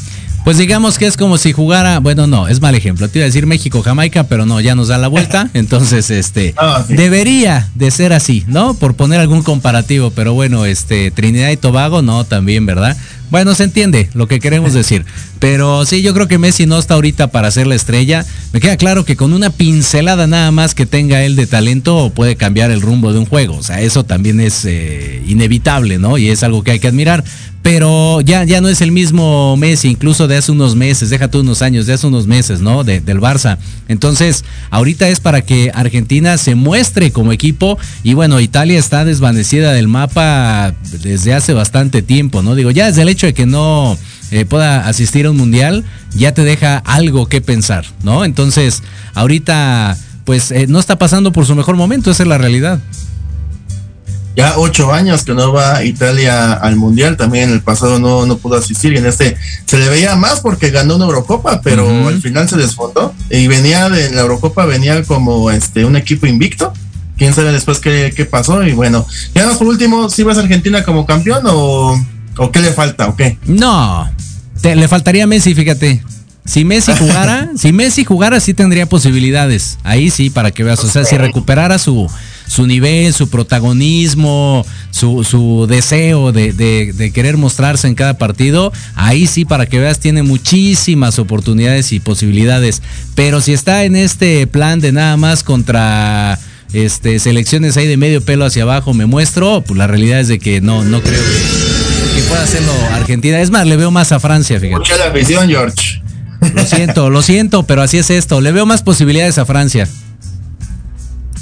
Pues digamos que es como si jugara, bueno, no, es mal ejemplo. Te iba a decir México, Jamaica, pero no, ya nos da la vuelta. Entonces, este, Ah, sí. debería de ser así, ¿no? Por poner algún comparativo, pero bueno, este, Trinidad y Tobago, no, también, ¿verdad? Bueno, se entiende lo que queremos decir. Pero sí, yo creo que Messi no está ahorita para ser la estrella. Me queda claro que con una pincelada nada más que tenga él de talento puede cambiar el rumbo de un juego. O sea, eso también es eh, inevitable, ¿no? Y es algo que hay que admirar. Pero ya, ya no es el mismo Messi, incluso de hace unos meses, déjate unos años, de hace unos meses, ¿no? De- del Barça. Entonces, ahorita es para que Argentina se muestre como equipo y bueno, Italia está desvanecida del mapa desde hace bastante tiempo, ¿no? Digo, ya desde el hecho de que no eh, pueda asistir a un mundial, ya te deja algo que pensar, ¿no? Entonces, ahorita, pues eh, no está pasando por su mejor momento, esa es la realidad. Ya ocho años que no va Italia al mundial, también en el pasado no, no pudo asistir y en este se le veía más porque ganó una Eurocopa, pero al final se desfondó y venía de la Eurocopa, venía como este un equipo invicto quién sabe después qué, qué pasó. Y bueno, ya más por último, ¿si vas a Argentina como campeón o, o qué le falta o qué? No, te- le faltaría Messi, fíjate. Si Messi jugara, si Messi jugara, sí tendría posibilidades. Ahí sí, para que veas. O sea, si recuperara su, su nivel, su protagonismo, su, su deseo de, de- de querer mostrarse en cada partido, ahí sí, para que veas, tiene muchísimas oportunidades y posibilidades. Pero si está en este plan de nada más contra este selecciones ahí de medio pelo hacia abajo, me muestro, pues la realidad es de que no, no creo que, que pueda hacerlo Argentina. Es más, le veo más a Francia, fíjate. Mucha la visión, George. Lo siento, lo siento, pero así es esto. Le veo más posibilidades a Francia.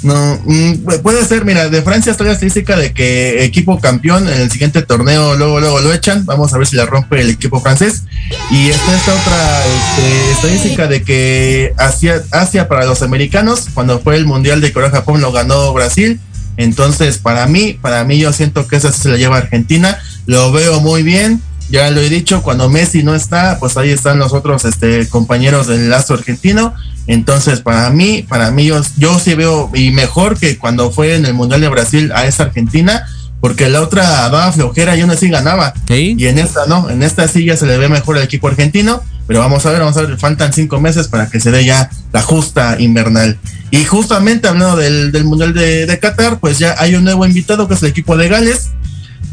No, mm, pu- puede ser, mira, de Francia está la estadística de que equipo campeón en el siguiente torneo luego luego lo echan, vamos a ver si la rompe el equipo francés. Y está esta otra este, estadística de que Asia, Asia para los americanos cuando fue el mundial de Corea Japón lo ganó Brasil, entonces para mí, para mí yo siento que esa se la lleva Argentina, lo veo muy bien, ya lo he dicho, cuando Messi no está, pues ahí están los otros este, compañeros del lazo argentino. Entonces, para mí, para mí, yo, yo sí veo, y mejor que cuando fue en el Mundial de Brasil a esa Argentina, porque la otra daba flojera y aún así ganaba. Y en esta no, en esta sí ya se le ve mejor al equipo argentino, pero vamos a ver, vamos a ver, faltan cinco meses para que se dé ya la justa invernal. Y justamente hablando del, del Mundial de, de Qatar, pues ya hay un nuevo invitado que es el equipo de Gales.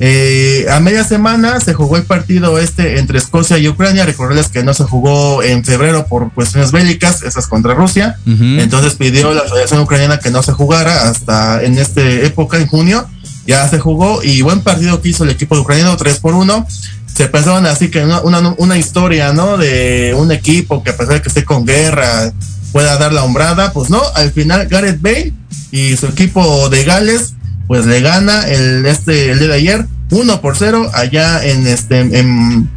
Eh, a media semana se jugó el partido este entre Escocia y Ucrania. Recordarles que no se jugó en febrero por cuestiones bélicas, esas contra Rusia. Entonces pidió la Federación Ucraniana que no se jugara hasta en esta época, en junio. Ya se jugó y buen partido que hizo el equipo ucraniano, 3 por 1. Se pensaban así que una, una, una historia, ¿no? De un equipo que a pesar de que esté con guerra pueda dar la hombrada. Pues no, al final Gareth Bale y su equipo de Gales pues le gana el este el día de ayer 1 por 0 allá en este en,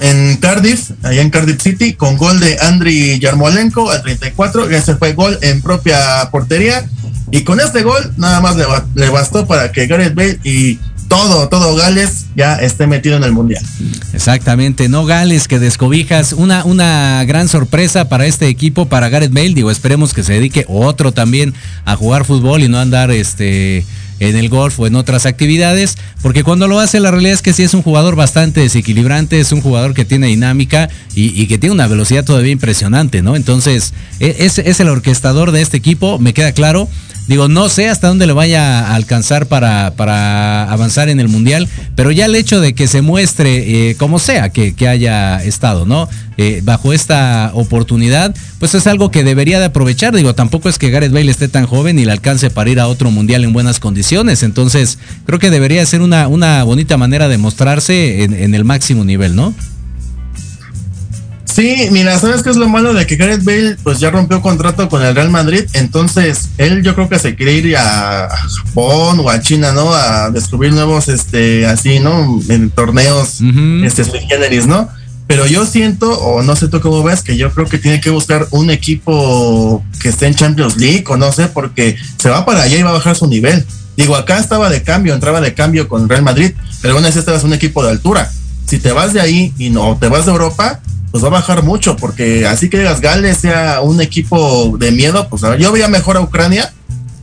en Cardiff, allá en Cardiff City, con gol de Andriy Yarmolenko al 34, ese fue gol en propia portería. Y con este gol nada más le, ba- le bastó para que Gareth Bale y todo, todo Gales ya esté metido en el Mundial. Exactamente, no Gales que descobijas. Una, una gran sorpresa para este equipo, para Gareth Bale. Digo, esperemos que se dedique otro también a jugar fútbol y no andar este en el golf o en otras actividades, porque cuando lo hace la realidad es que sí es un jugador bastante desequilibrante, es un jugador que tiene dinámica y, que tiene una velocidad todavía impresionante, ¿no? Entonces, e- es, el orquestador de este equipo, me queda claro. Digo, no sé hasta dónde le vaya a alcanzar para, avanzar en el Mundial, pero ya el hecho de que se muestre, eh, como sea que haya estado, ¿no? Eh, bajo esta oportunidad, pues es algo que debería de aprovechar. Digo, tampoco es que Gareth Bale esté tan joven y le alcance para ir a otro Mundial en buenas condiciones. Entonces, creo que debería ser una, una bonita manera de mostrarse en, en el máximo nivel, ¿no? Sí, mira, ¿sabes qué es lo malo de que Gareth Bale pues ya rompió contrato con el Real Madrid? Entonces, él yo creo que se quiere ir a Japón o a China, ¿no? A descubrir nuevos, este, así, ¿no? En torneos, este, sui generis, ¿no? Pero yo siento, o no sé tú cómo ves, que yo creo que tiene que buscar un equipo que esté en Champions League, o no sé, porque se va para allá y va a bajar su nivel. Digo, acá estaba de cambio, entraba de cambio con Real Madrid, pero aún así estabas un equipo de altura. Si te vas de ahí y no te vas de Europa, pues va a bajar mucho, porque así que digas Gales sea un equipo de miedo, pues a ver, yo veía mejor a Ucrania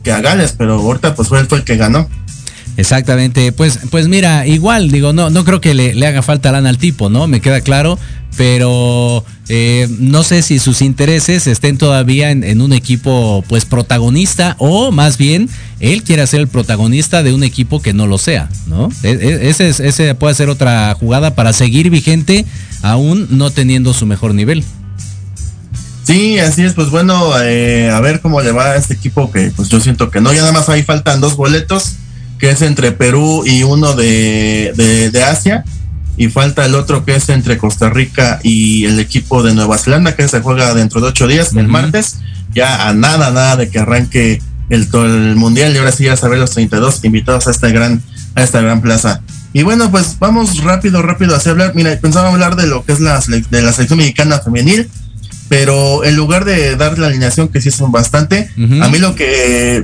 que a Gales, pero ahorita pues fue el que ganó. Exactamente, pues, pues mira, igual, digo, no, no creo que le, le haga falta lana al tipo, ¿no? Me queda claro, pero eh, no sé si sus intereses estén todavía en, un equipo, pues, protagonista, o más bien, él quiere ser el protagonista de un equipo que no lo sea, ¿no? E- e- ese, es- ese puede ser otra jugada para seguir vigente, aún no teniendo su mejor nivel. Sí, así es, pues bueno, eh, a ver cómo le va a este equipo que pues yo siento que no, ya nada más ahí faltan dos boletos, que es entre Perú y uno de, de, de Asia, y falta el otro que es entre Costa Rica y el equipo de Nueva Zelanda, que se juega dentro de ocho días, el martes, ya a nada, nada de que arranque el, el mundial, y ahora sí ya saber los 32 invitados a esta gran, a esta gran plaza. Y bueno, pues vamos rápido, rápido a hablar. Mira, pensaba hablar de lo que es la, de la selección mexicana femenil, pero en lugar de dar la alineación que sí son bastante, a mí lo que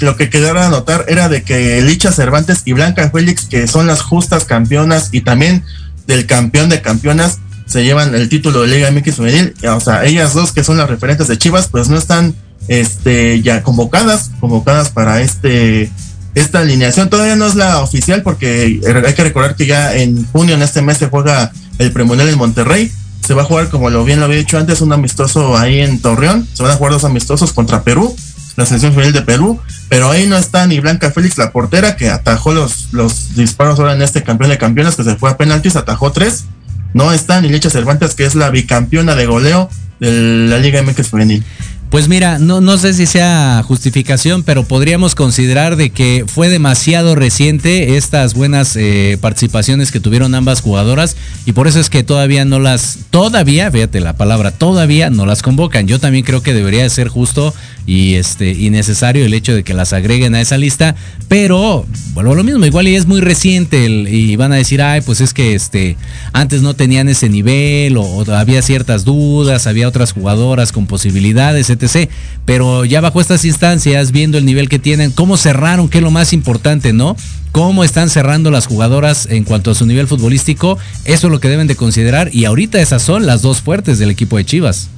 lo que quedara a notar era de que Licha Cervantes y Blanca Félix, que son las justas campeonas y también del campeón de campeonas, se llevan el título de Liga MX femenil, o sea, ellas dos que son las referentes de Chivas, pues no están este, ya convocadas, convocadas para este, esta alineación. Todavía no es la oficial porque hay que recordar que ya en junio, en este mes, se juega el premundial en Monterrey. Se va a jugar, como lo bien lo había dicho antes, un amistoso ahí en Torreón. Se van a jugar dos amistosos contra Perú, la selección femenil de Perú. Pero ahí no está ni Blanca Félix, la portera, que atajó los, los disparos ahora en este campeón de campeones, que se fue a penaltis, atajó tres. No está ni Lecha Cervantes, que es la bicampeona de goleo de la Liga MX Femenil. Pues mira, no, no sé si sea justificación, pero podríamos considerar de que fue demasiado reciente estas buenas eh, participaciones que tuvieron ambas jugadoras y por eso es que todavía no las, todavía, fíjate la palabra, todavía no las convocan. Yo también creo que debería de ser justo y este y necesario el hecho de que las agreguen a esa lista, pero vuelvo a lo mismo, igual y es muy reciente y van a decir, ay, pues es que este antes no tenían ese nivel o, o había ciertas dudas, había otras jugadoras con posibilidades, etc. Pero ya bajo estas instancias, viendo el nivel que tienen, cómo cerraron, que es lo más importante, ¿no? Cómo están cerrando las jugadoras en cuanto a su nivel futbolístico, eso es lo que deben de considerar y ahorita esas son las dos fuertes del equipo de Chivas.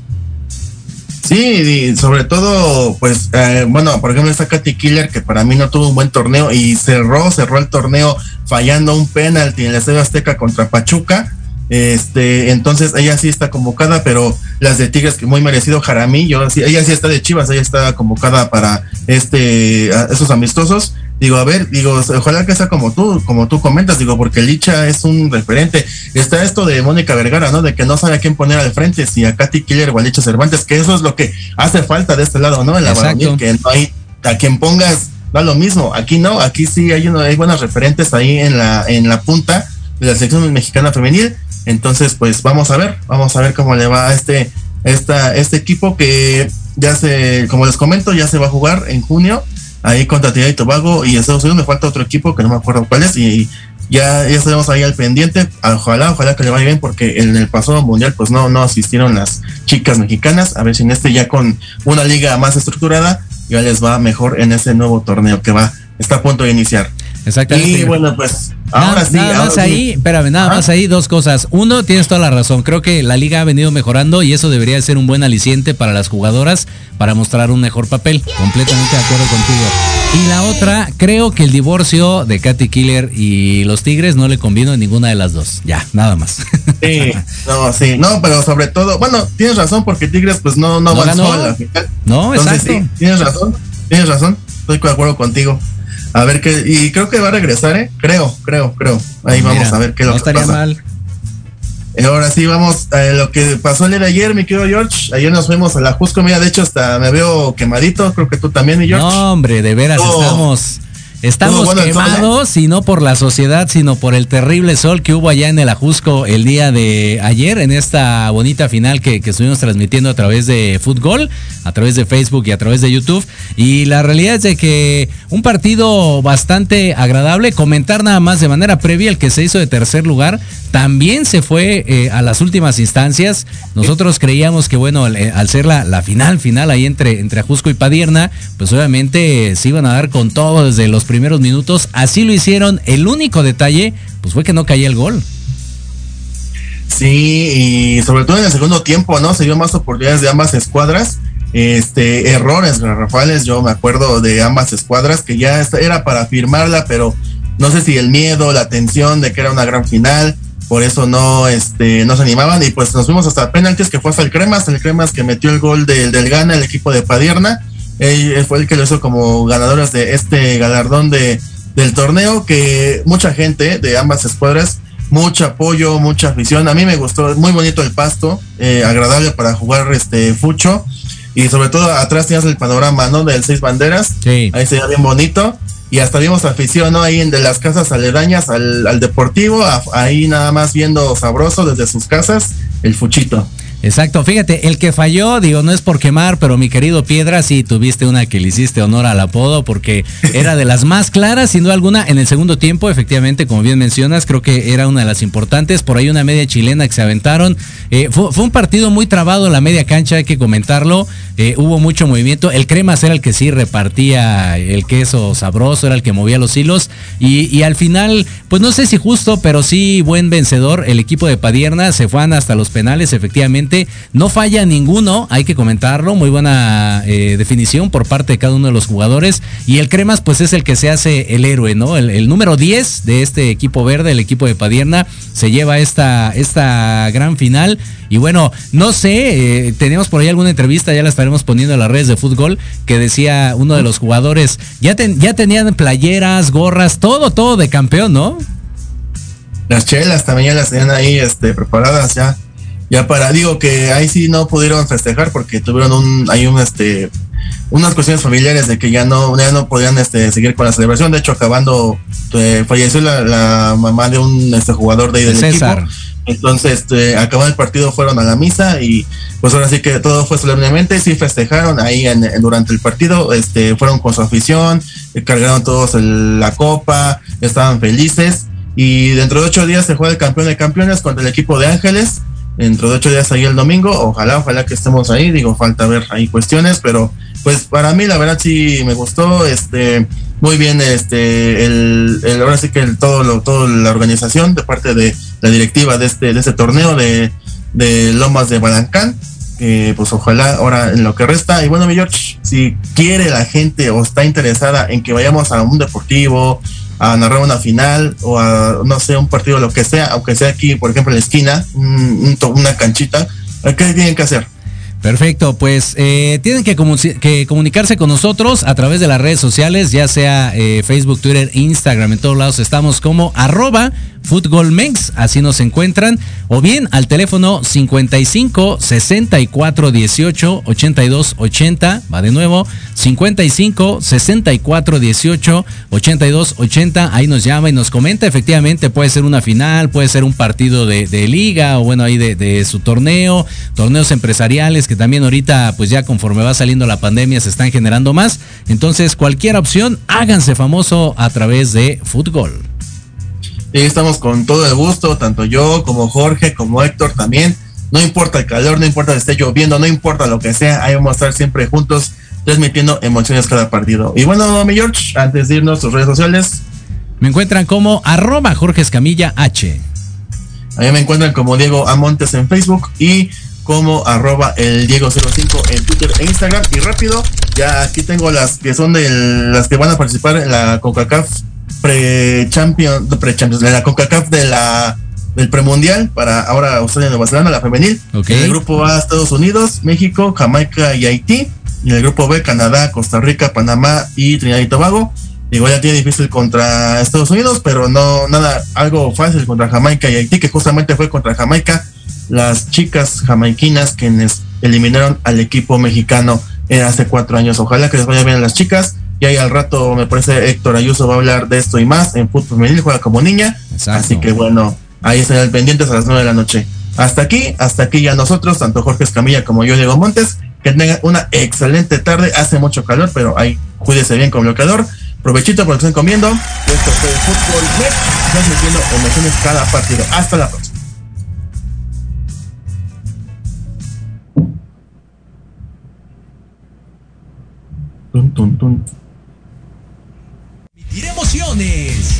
Sí, sobre todo, pues, eh, bueno, por ejemplo, esta Katy Killer, que para mí no tuvo un buen torneo y cerró, cerró el torneo fallando un penalti en el Estadio Azteca contra Pachuca. Este, entonces ella sí está convocada, pero las de Tigres que muy merecido Jaramillo, sí, ella sí está de Chivas, ella está convocada para este esos amistosos. Digo, a ver, digo, ojalá que sea como tú, como tú comentas, digo, porque Licha es un referente. Está esto de Mónica Vergara, ¿no? De que no sabe a quién poner al frente, si a Katy Killer o a Licha Cervantes, que eso es lo que hace falta de este lado, ¿no? En la varonil, que no hay a quien pongas, da lo mismo. Aquí no, aquí sí hay uno, hay buenos referentes ahí en la, en la punta de la selección mexicana femenil. Entonces, pues vamos a ver, vamos a ver cómo le va a este, esta, este equipo que ya se, como les comento, ya se va a jugar en junio, ahí contra Trinidad y Tobago y Estados Unidos, me falta otro equipo que no me acuerdo cuál es, y ya, ya estaremos ahí al pendiente, ojalá, ojalá que le vaya bien, porque en el pasado mundial pues no, no asistieron las chicas mexicanas, a ver si en este ya con una liga más estructurada, ya les va mejor en ese nuevo torneo que va, está a punto de iniciar. Exactamente. Y bueno, pues Nada- ahora sí. Nada ahora más sí. ahí, espérame, nada más ahí dos cosas. Uno, tienes toda la razón. Creo que la liga ha venido mejorando y eso debería de ser un buen aliciente para las jugadoras para mostrar un mejor papel. Completamente de acuerdo contigo. Y la otra, creo que el divorcio de Katy Killer y los Tigres no le convino a ninguna de las dos. Ya, nada más. Sí, no, sí, no, pero sobre todo, bueno, tienes razón porque Tigres pues no, no, No ganó. a la final. No, Entonces, exacto. sí, tienes razón, tienes razón, estoy de acuerdo contigo. A ver qué, y creo que va a regresar, ¿eh? Creo, creo, creo. Ahí vamos a ver qué no lo que estaría pasa. mal. Y ahora sí, vamos a lo que pasó el día de ayer, mi querido George. Ayer nos fuimos a la Jusco, mira, de hecho hasta me veo quemadito, creo que tú también, mi George. No, hombre, de veras estamos. Estamos quemados y no por la sociedad, sino por el terrible sol que hubo allá en el Ajusco el día de ayer, en esta bonita final que, que estuvimos transmitiendo a través de Fútbol, a través de Facebook y a través de YouTube. Y la realidad es de que un partido bastante agradable. Comentar nada más de manera previa el que se hizo de tercer lugar. También se fue eh, a las últimas instancias. Nosotros creíamos que, bueno, al, eh, al ser la, la final, final ahí entre, entre Ajusco y Padierna, pues obviamente se iban a dar con todo desde los primeros minutos. Así lo hicieron. El único detalle, pues fue que no caía el gol. Sí, y sobre todo en el segundo tiempo, ¿no? Se dio más oportunidades de ambas escuadras. Este, errores garrafales, yo me acuerdo de ambas escuadras que ya era para firmarla, pero no sé si el miedo, la tensión de que era una gran final, por eso no, este, no se animaban y pues nos fuimos hasta penaltis que fue hasta el Cremas, el Cremas que metió el gol del, del Gana, el equipo de Padierna, él fue el que lo hizo como ganadores de este galardón de, del torneo que mucha gente de ambas escuadras mucho apoyo, mucha afición. A mí me gustó, muy bonito el pasto, eh, agradable para jugar este fucho. Y sobre todo atrás tenías el panorama, ¿no? Del seis banderas. Sí. Ahí se veía bien bonito. Y hasta vimos afición, ¿no? Ahí en de las casas aledañas al, al deportivo, a- ahí nada más viendo sabroso desde sus casas, el fuchito. Exacto, fíjate, el que falló, digo, no es por quemar, pero mi querido Piedra, sí tuviste una que le hiciste honor al apodo porque era de las más claras, sin duda alguna, en el segundo tiempo, efectivamente, como bien mencionas, creo que era una de las importantes, por ahí una media chilena que se aventaron. Eh, fue, fue un partido muy trabado en la media cancha, hay que comentarlo, eh, hubo mucho movimiento, el Cremas era el que sí repartía el queso sabroso, era el que movía los hilos. Y, y al final, pues no sé si justo, pero sí buen vencedor, el equipo de Padierna se fueron hasta los penales, efectivamente no falla ninguno, hay que comentarlo, muy buena eh, definición por parte de cada uno de los jugadores y el Cremas pues es el que se hace el héroe, ¿no? El, el número 10 de este equipo verde, el equipo de Padierna, se lleva esta, esta gran final y bueno, no sé, eh, tenemos por ahí alguna entrevista, ya la estaremos poniendo en las redes de fútbol, que decía uno de los jugadores, ya, ten- ya tenían playeras, gorras, todo, todo de campeón, ¿no? Las chelas también ya las tenían ahí este, preparadas ya. Ya para, digo que ahí sí no pudieron festejar porque tuvieron un, hay un este, unas cuestiones familiares de que ya no, ya no podían este, seguir con la celebración. De hecho, acabando, eh, falleció la, la mamá de un este, jugador de ahí del César. equipo. Entonces, este, acabando el partido, fueron a la misa y pues ahora sí que todo fue solemnemente, sí festejaron ahí en, en- durante el partido, este, fueron con su afición, eh, cargaron todos el- la copa, estaban felices y dentro de ocho días se juega el campeón de campeones contra el equipo de Ángeles. Dentro de ocho días ahí el domingo, ojalá, ojalá que estemos ahí, digo, falta ver ahí cuestiones, pero pues para mí la verdad sí me gustó, este, muy bien, este, el, ahora sí que el, todo lo, toda la organización de parte de la directiva de este, de este torneo de, de Lomas de Balancán, que pues ojalá ahora en lo que resta, y bueno mi George, si quiere la gente o está interesada en que vayamos a un deportivo, a narrar una final o a, no sé, un partido, lo que sea, aunque sea aquí, por ejemplo, en la esquina, una canchita, ¿qué tienen que hacer? Perfecto, pues eh, tienen que, comu- que comunicarse con nosotros a través de las redes sociales, ya sea eh, Facebook, Twitter, Instagram, en todos lados estamos como arroba futbolmex, así nos encuentran, o bien al teléfono 55 64 18 82 80, va de nuevo, 55 64 18 82 80, ahí nos llama y nos comenta, efectivamente puede ser una final, puede ser un partido de, liga o bueno, ahí de su torneo, torneos empresariales que también ahorita pues ya conforme va saliendo la pandemia se están generando más, entonces cualquier opción, háganse famoso a través de fútbol. Y estamos con todo el gusto, tanto yo como Jorge, como Héctor también. No importa el calor, no importa que esté lloviendo, no importa lo que sea, ahí vamos a estar siempre juntos transmitiendo emociones cada partido. Y bueno, mi George, antes de irnos, tus redes sociales. Me encuentran como arroba Jorge Escamilla H. Ahí me encuentran como Diego Amontes en Facebook y como arroba el Diego05 en Twitter e Instagram. Y rápido, ya aquí tengo las que son de las que van a participar en la CONCACAF pre-champion, pre-champions, de la CONCACAF de la del premundial para ahora Australia y Nueva Zelanda, la femenil. Ok. En el grupo A, Estados Unidos, México, Jamaica y Haití. Y en el grupo B, Canadá, Costa Rica, Panamá y Trinidad y Tobago. Igual ya tiene difícil contra Estados Unidos, pero no nada, algo fácil contra Jamaica y Haití, que justamente fue contra Jamaica las chicas jamaiquinas quienes eliminaron al equipo mexicano hace cuatro años. Ojalá que les vaya bien a las chicas. Y ahí al rato me parece Héctor Ayuso va a hablar de esto y más en fútbol femenil, juega como niña. Así que bueno, ahí están pendientes a las nueve de la noche. Hasta aquí, hasta aquí ya nosotros, tanto Jorge Escamilla como yo, Diego Montes, que tengan una excelente tarde. Hace mucho calor, pero ahí cuídese bien con bloqueador. Provechito por lo que estén comiendo. Esto fue Fútbol Net, transmitiendo emociones cada partido. Hasta la próxima. Tun, tun, tun. Emitir emociones.